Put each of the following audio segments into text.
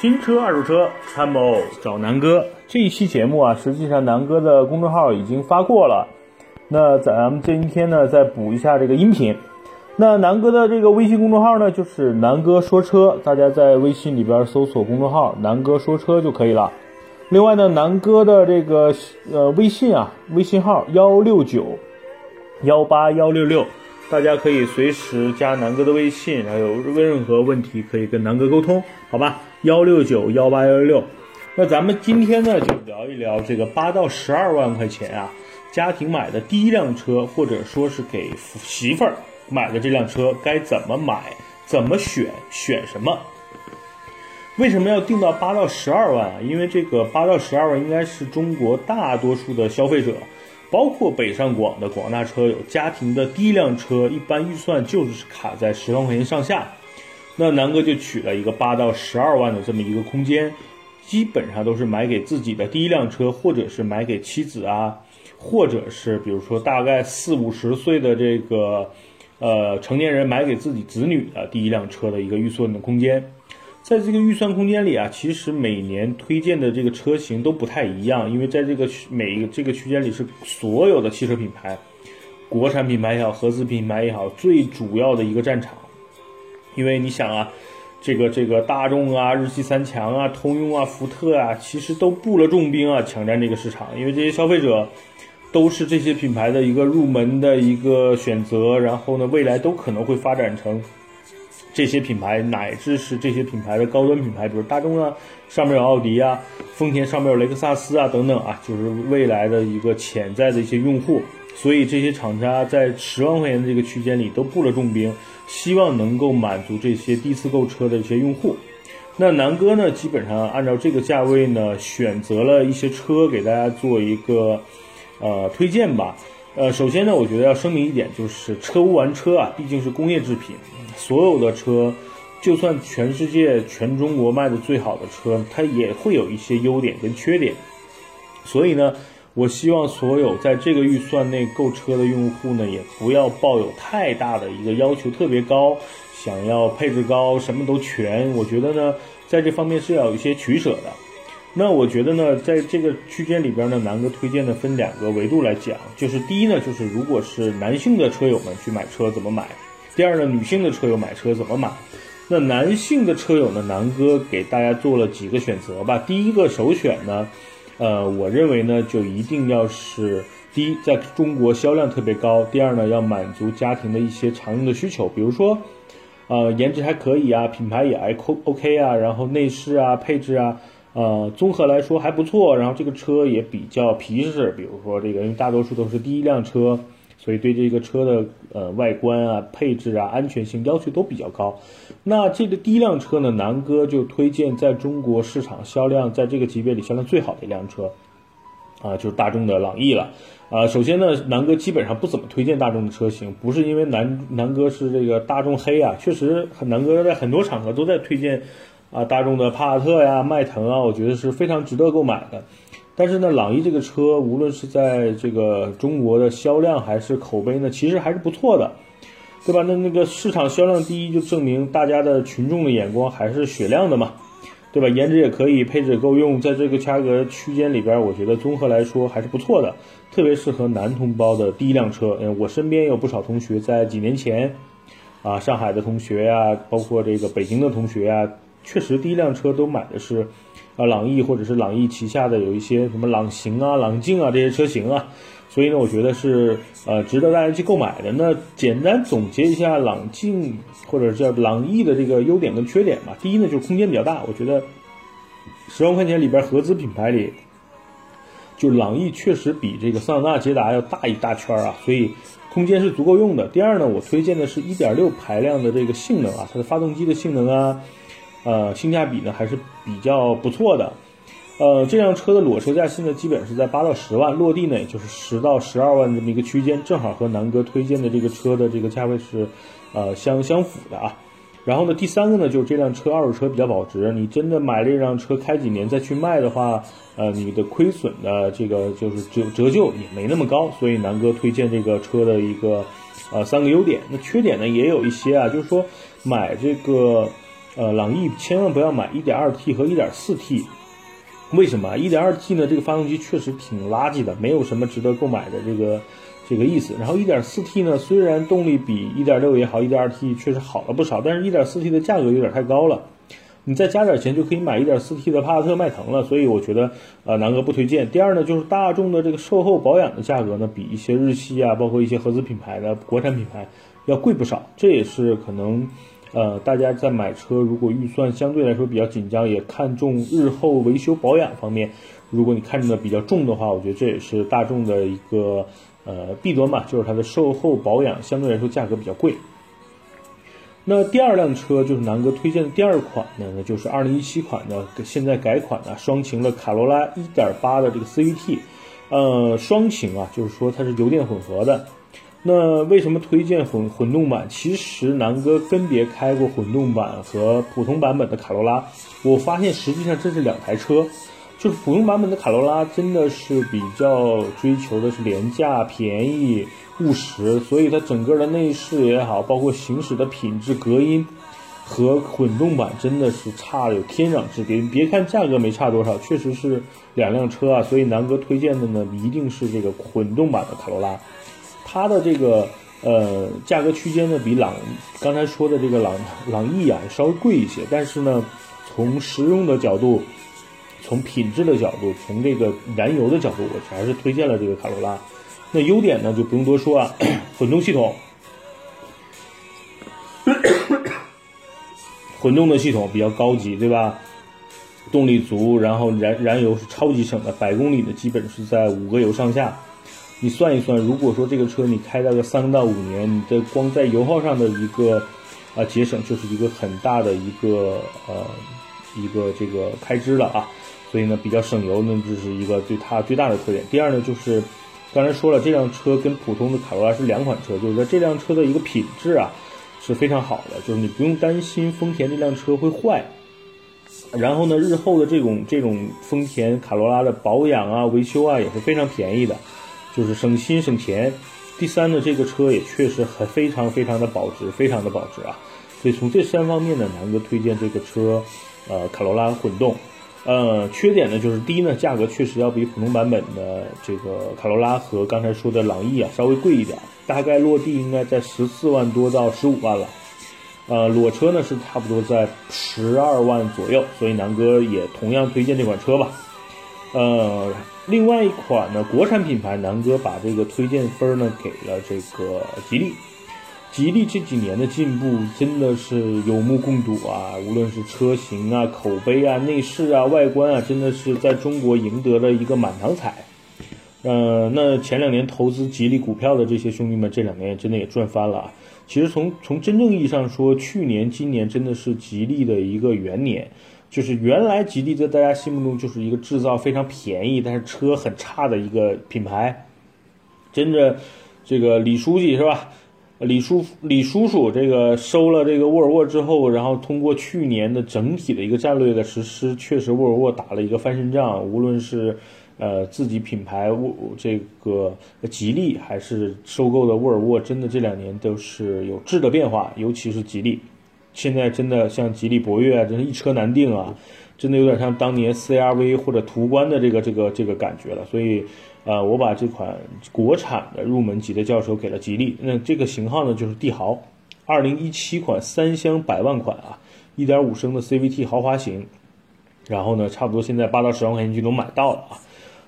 新车二手车参谋找南哥。这一期节目啊，实际上南哥的公众号已经发过了。那咱们今天呢，再补一下这个音频。那南哥的这个微信公众号呢，就是南哥说车，大家在微信里边搜索公众号“南哥说车”就可以了。另外呢，南哥的这个呃微信啊，微信号幺六九幺八幺六六，大家可以随时加南哥的微信，然后有任何问题可以跟南哥沟通，好吧？幺六九幺八幺六六。那咱们今天呢，就聊一聊这个八到十二万块钱啊，家庭买的第一辆车，或者说是给媳妇儿买的这辆车，该怎么买，怎么选，选什么？为什么要定到八到十二万啊？因为这个八到十二万应该是中国大多数的消费者，包括北上广的广大车友，家庭的第一辆车，一般预算就是卡在十万块钱上下。那南哥就取了一个八到十二万的这么一个空间，基本上都是买给自己的第一辆车，或者是买给妻子啊，或者是比如说大概四五十岁的这个呃成年人买给自己子女的第一辆车的一个预算的空间。在这个预算空间里啊，其实每年推荐的这个车型都不太一样，因为在这个每一个这个区间里是所有的汽车品牌，国产品牌也好，合资品牌也好，最主要的一个战场。因为你想啊，这个这个大众啊、日系三强啊、通用啊、福特啊，其实都布了重兵啊，抢占这个市场。因为这些消费者都是这些品牌的一个入门的一个选择，然后呢，未来都可能会发展成。这些品牌乃至是这些品牌的高端品牌，比如大众啊，上面有奥迪啊，丰田上面有雷克萨斯啊，等等啊，就是未来的一个潜在的一些用户。所以这些厂家在十万块钱的这个区间里都布了重兵，希望能够满足这些第一次购车的一些用户。那南哥呢，基本上按照这个价位呢，选择了一些车给大家做一个呃推荐吧。呃，首先呢，我觉得要声明一点，就是车无完车啊，毕竟是工业制品。所有的车，就算全世界全中国卖的最好的车，它也会有一些优点跟缺点。所以呢，我希望所有在这个预算内购车的用户呢，也不要抱有太大的一个要求，特别高，想要配置高，什么都全。我觉得呢，在这方面是要有一些取舍的。那我觉得呢，在这个区间里边呢，南哥推荐的分两个维度来讲，就是第一呢，就是如果是男性的车友们去买车怎么买；第二呢，女性的车友买车怎么买。那男性的车友呢，南哥给大家做了几个选择吧。第一个首选呢，呃，我认为呢，就一定要是第一，在中国销量特别高；第二呢，要满足家庭的一些常用的需求，比如说，呃，颜值还可以啊，品牌也还 OK 啊，然后内饰啊、配置啊。呃，综合来说还不错，然后这个车也比较皮实，比如说这个，因为大多数都是第一辆车，所以对这个车的呃外观啊、配置啊、安全性要求都比较高。那这个第一辆车呢，南哥就推荐在中国市场销量在这个级别里销量最好的一辆车，啊，就是大众的朗逸了。啊，首先呢，南哥基本上不怎么推荐大众的车型，不是因为南南哥是这个大众黑啊，确实南哥在很多场合都在推荐。啊，大众的帕萨特呀、迈腾啊，我觉得是非常值得购买的。但是呢，朗逸这个车，无论是在这个中国的销量还是口碑呢，其实还是不错的，对吧？那那个市场销量第一，就证明大家的群众的眼光还是雪亮的嘛，对吧？颜值也可以，配置也够用，在这个价格区间里边，我觉得综合来说还是不错的，特别适合男同胞的第一辆车。嗯，我身边有不少同学在几年前，啊，上海的同学呀，包括这个北京的同学呀。确实，第一辆车都买的是，啊，朗逸或者是朗逸旗下的有一些什么朗行啊、朗境啊这些车型啊，所以呢，我觉得是呃值得大家去购买的。那简单总结一下朗境或者叫朗逸的这个优点跟缺点吧。第一呢，就是空间比较大，我觉得十万块钱里边合资品牌里，就朗逸确实比这个桑塔纳、捷达要大一大圈啊，所以空间是足够用的。第二呢，我推荐的是1.6排量的这个性能啊，它的发动机的性能啊。呃，性价比呢还是比较不错的。呃，这辆车的裸车价现在基本是在八到十万，落地呢也就是十到十二万这么一个区间，正好和南哥推荐的这个车的这个价位是呃相相符的啊。然后呢，第三个呢，就是这辆车二手车比较保值，你真的买这辆车开几年再去卖的话，呃，你的亏损的这个就是折折旧也没那么高，所以南哥推荐这个车的一个呃三个优点。那缺点呢也有一些啊，就是说买这个呃朗逸千万不要买 1.2T 和 1.4T，为什么？1.2T 呢这个发动机确实挺垃圾的，没有什么值得购买的这个。这个意思，然后 1.4T 呢，虽然动力比1.6也好，1.2T 确实好了不少，但是 1.4T 的价格有点太高了，你再加点钱就可以买 1.4T 的帕萨特迈腾了，所以我觉得呃南哥不推荐。第二呢，就是大众的这个售后保养的价格呢，比一些日系啊，包括一些合资品牌的国产品牌要贵不少，这也是可能呃大家在买车如果预算相对来说比较紧张，也看重日后维修保养方面，如果你看的比较重的话，我觉得这也是大众的一个。呃，弊端嘛，就是它的售后保养相对来说价格比较贵。那第二辆车就是南哥推荐的第二款呢，那就是2017款的现在改款的双擎的卡罗拉1.8的这个 CVT。呃，双擎啊，就是说它是油电混合的。那为什么推荐混混动版？其实南哥分别开过混动版和普通版本的卡罗拉，我发现实际上这是两台车。就是普通版本的卡罗拉真的是比较追求的是廉价、便宜、务实，所以它整个的内饰也好，包括行驶的品质、隔音，和混动版真的是差有天壤之别。别看价格没差多少，确实是两辆车啊。所以南哥推荐的呢，一定是这个混动版的卡罗拉，它的这个呃价格区间呢，比朗刚才说的这个朗朗逸啊稍微贵一些，但是呢，从实用的角度。从品质的角度，从这个燃油的角度，我还是推荐了这个卡罗拉。那优点呢，就不用多说啊，混动系统，混动的系统比较高级，对吧？动力足，然后燃燃油是超级省的，百公里的基本是在五个油上下。你算一算，如果说这个车你开到个三到五年，你的光在油耗上的一个啊节省，就是一个很大的一个呃一个这个开支了啊。所以呢，比较省油，那这是一个对它最大的特点。第二呢，就是刚才说了，这辆车跟普通的卡罗拉是两款车，就是说这辆车的一个品质啊是非常好的，就是你不用担心丰田这辆车会坏。然后呢，日后的这种这种丰田卡罗拉的保养啊、维修啊也是非常便宜的，就是省心省钱。第三呢，这个车也确实很非常非常的保值，非常的保值啊。所以从这三方面呢，南哥推荐这个车，呃，卡罗拉混动。呃，缺点呢，就是第一呢，价格确实要比普通版本的这个卡罗拉和刚才说的朗逸啊稍微贵一点，大概落地应该在十四万多到十五万了。呃，裸车呢是差不多在十二万左右，所以南哥也同样推荐这款车吧。呃，另外一款呢，国产品牌，南哥把这个推荐分呢给了这个吉利。吉利这几年的进步真的是有目共睹啊！无论是车型啊、口碑啊、内饰啊、外观啊，真的是在中国赢得了一个满堂彩。呃，那前两年投资吉利股票的这些兄弟们，这两年真的也赚翻了！其实从从真正意义上说，去年、今年真的是吉利的一个元年。就是原来吉利在大家心目中就是一个制造非常便宜，但是车很差的一个品牌。真的，这个李书记是吧？李叔李叔叔这个收了这个沃尔沃之后，然后通过去年的整体的一个战略的实施，确实沃尔沃打了一个翻身仗。无论是呃自己品牌沃这个吉利，还是收购的沃尔沃，真的这两年都是有质的变化。尤其是吉利，现在真的像吉利博越啊，真是一车难定啊，真的有点像当年 CRV 或者途观的这个这个这个感觉了。所以。呃，我把这款国产的入门级的轿车给了吉利。那这个型号呢，就是帝豪，二零一七款三厢百万款啊，一点五升的 CVT 豪华型。然后呢，差不多现在八到十万块钱就能买到了啊。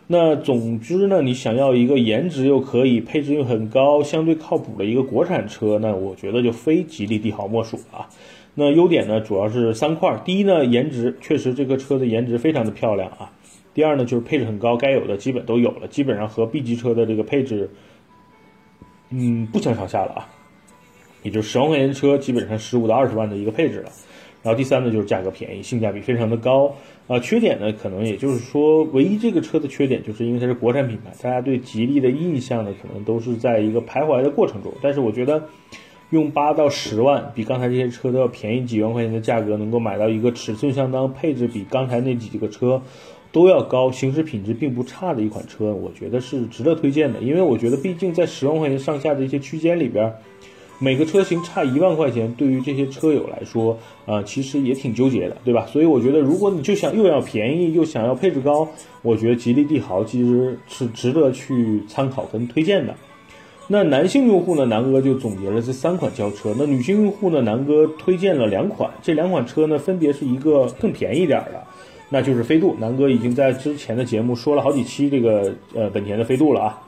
那总之呢，你想要一个颜值又可以、配置又很高、相对靠谱的一个国产车，那我觉得就非吉利帝豪莫属啊。那优点呢，主要是三块。第一呢，颜值确实这个车的颜值非常的漂亮啊。第二呢，就是配置很高，该有的基本都有了，基本上和 B 级车的这个配置，嗯，不相上下了啊。也就十万块钱的车，基本上十五到二十万的一个配置了。然后第三呢，就是价格便宜，性价比非常的高啊。缺点呢，可能也就是说，唯一这个车的缺点，就是因为它是国产品牌，大家对吉利的印象呢，可能都是在一个徘徊的过程中。但是我觉得。用八到十万，比刚才这些车都要便宜几万块钱的价格，能够买到一个尺寸相当、配置比刚才那几个车都要高、行驶品质并不差的一款车，我觉得是值得推荐的。因为我觉得，毕竟在十万块钱上下的一些区间里边。每个车型差一万块钱，对于这些车友来说，啊，其实也挺纠结的，对吧？所以我觉得，如果你就想又要便宜又想要配置高，我觉得吉利帝豪其实是值得去参考跟推荐的。那男性用户呢，南哥就总结了这三款轿车。那女性用户呢，南哥推荐了两款，这两款车呢，分别是一个更便宜一点的，那就是飞度。南哥已经在之前的节目说了好几期这个呃本田的飞度了啊。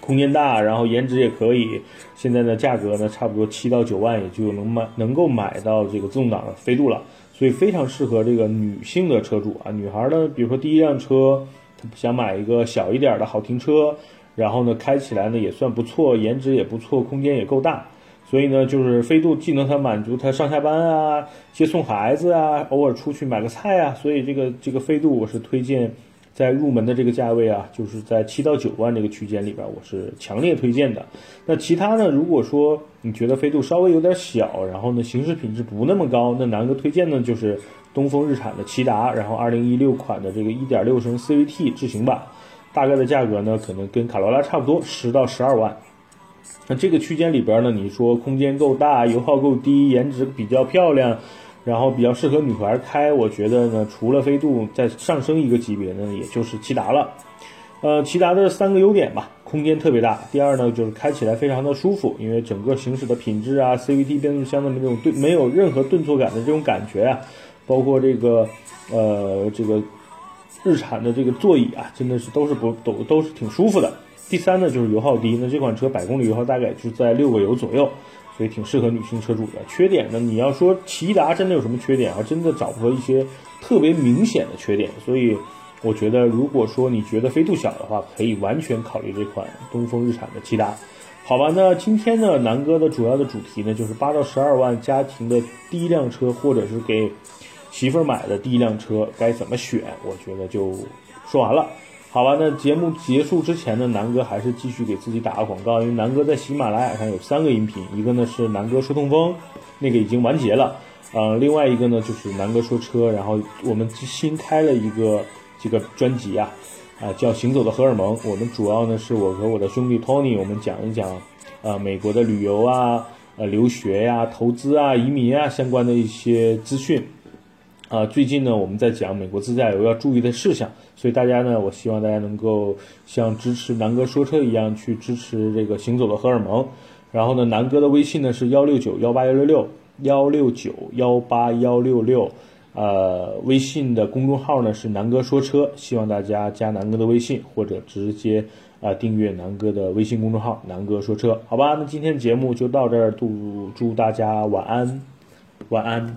空间大，然后颜值也可以，现在的价格呢，差不多七到九万，也就能买能够买到这个自动挡的飞度了，所以非常适合这个女性的车主啊。女孩呢，比如说第一辆车，她想买一个小一点的好停车，然后呢开起来呢也算不错，颜值也不错，空间也够大，所以呢就是飞度既能它满足她上下班啊、接送孩子啊、偶尔出去买个菜啊，所以这个这个飞度我是推荐。在入门的这个价位啊，就是在七到九万这个区间里边，我是强烈推荐的。那其他呢？如果说你觉得飞度稍微有点小，然后呢行驶品质不那么高，那南哥推荐呢就是东风日产的骐达，然后二零一六款的这个一点六升 CVT 智行版，大概的价格呢可能跟卡罗拉差不多，十到十二万。那这个区间里边呢，你说空间够大，油耗够低，颜值比较漂亮。然后比较适合女孩开，我觉得呢，除了飞度再上升一个级别呢，也就是骐达了。呃，骐达的三个优点吧，空间特别大。第二呢，就是开起来非常的舒服，因为整个行驶的品质啊，CVT 变速箱的那种对没有任何顿挫感的这种感觉啊，包括这个呃这个日产的这个座椅啊，真的是都是不都都是挺舒服的。第三呢，就是油耗低，那这款车百公里油耗大概就在六个油左右。所以挺适合女性车主的。缺点呢，你要说骐达真的有什么缺点啊？真的找不到一些特别明显的缺点。所以我觉得，如果说你觉得飞度小的话，可以完全考虑这款东风日产的骐达。好吧，那今天呢，南哥的主要的主题呢，就是八到十二万家庭的第一辆车，或者是给媳妇儿买的第一辆车该怎么选？我觉得就说完了。好吧，那节目结束之前呢，南哥还是继续给自己打个广告，因为南哥在喜马拉雅上有三个音频，一个呢是南哥说痛风，那个已经完结了，呃，另外一个呢就是南哥说车，然后我们新开了一个这个专辑啊，啊叫行走的荷尔蒙，我们主要呢是我和我的兄弟 Tony，我们讲一讲，呃美国的旅游啊，呃留学呀、投资啊、移民啊相关的一些资讯。啊，最近呢，我们在讲美国自驾游要注意的事项，所以大家呢，我希望大家能够像支持南哥说车一样去支持这个行走的荷尔蒙。然后呢，南哥的微信呢是幺六九幺八幺六六幺六九幺八幺六六，呃，微信的公众号呢是南哥说车，希望大家加南哥的微信或者直接啊订阅南哥的微信公众号南哥说车，好吧？那今天节目就到这儿，祝祝大家晚安，晚安。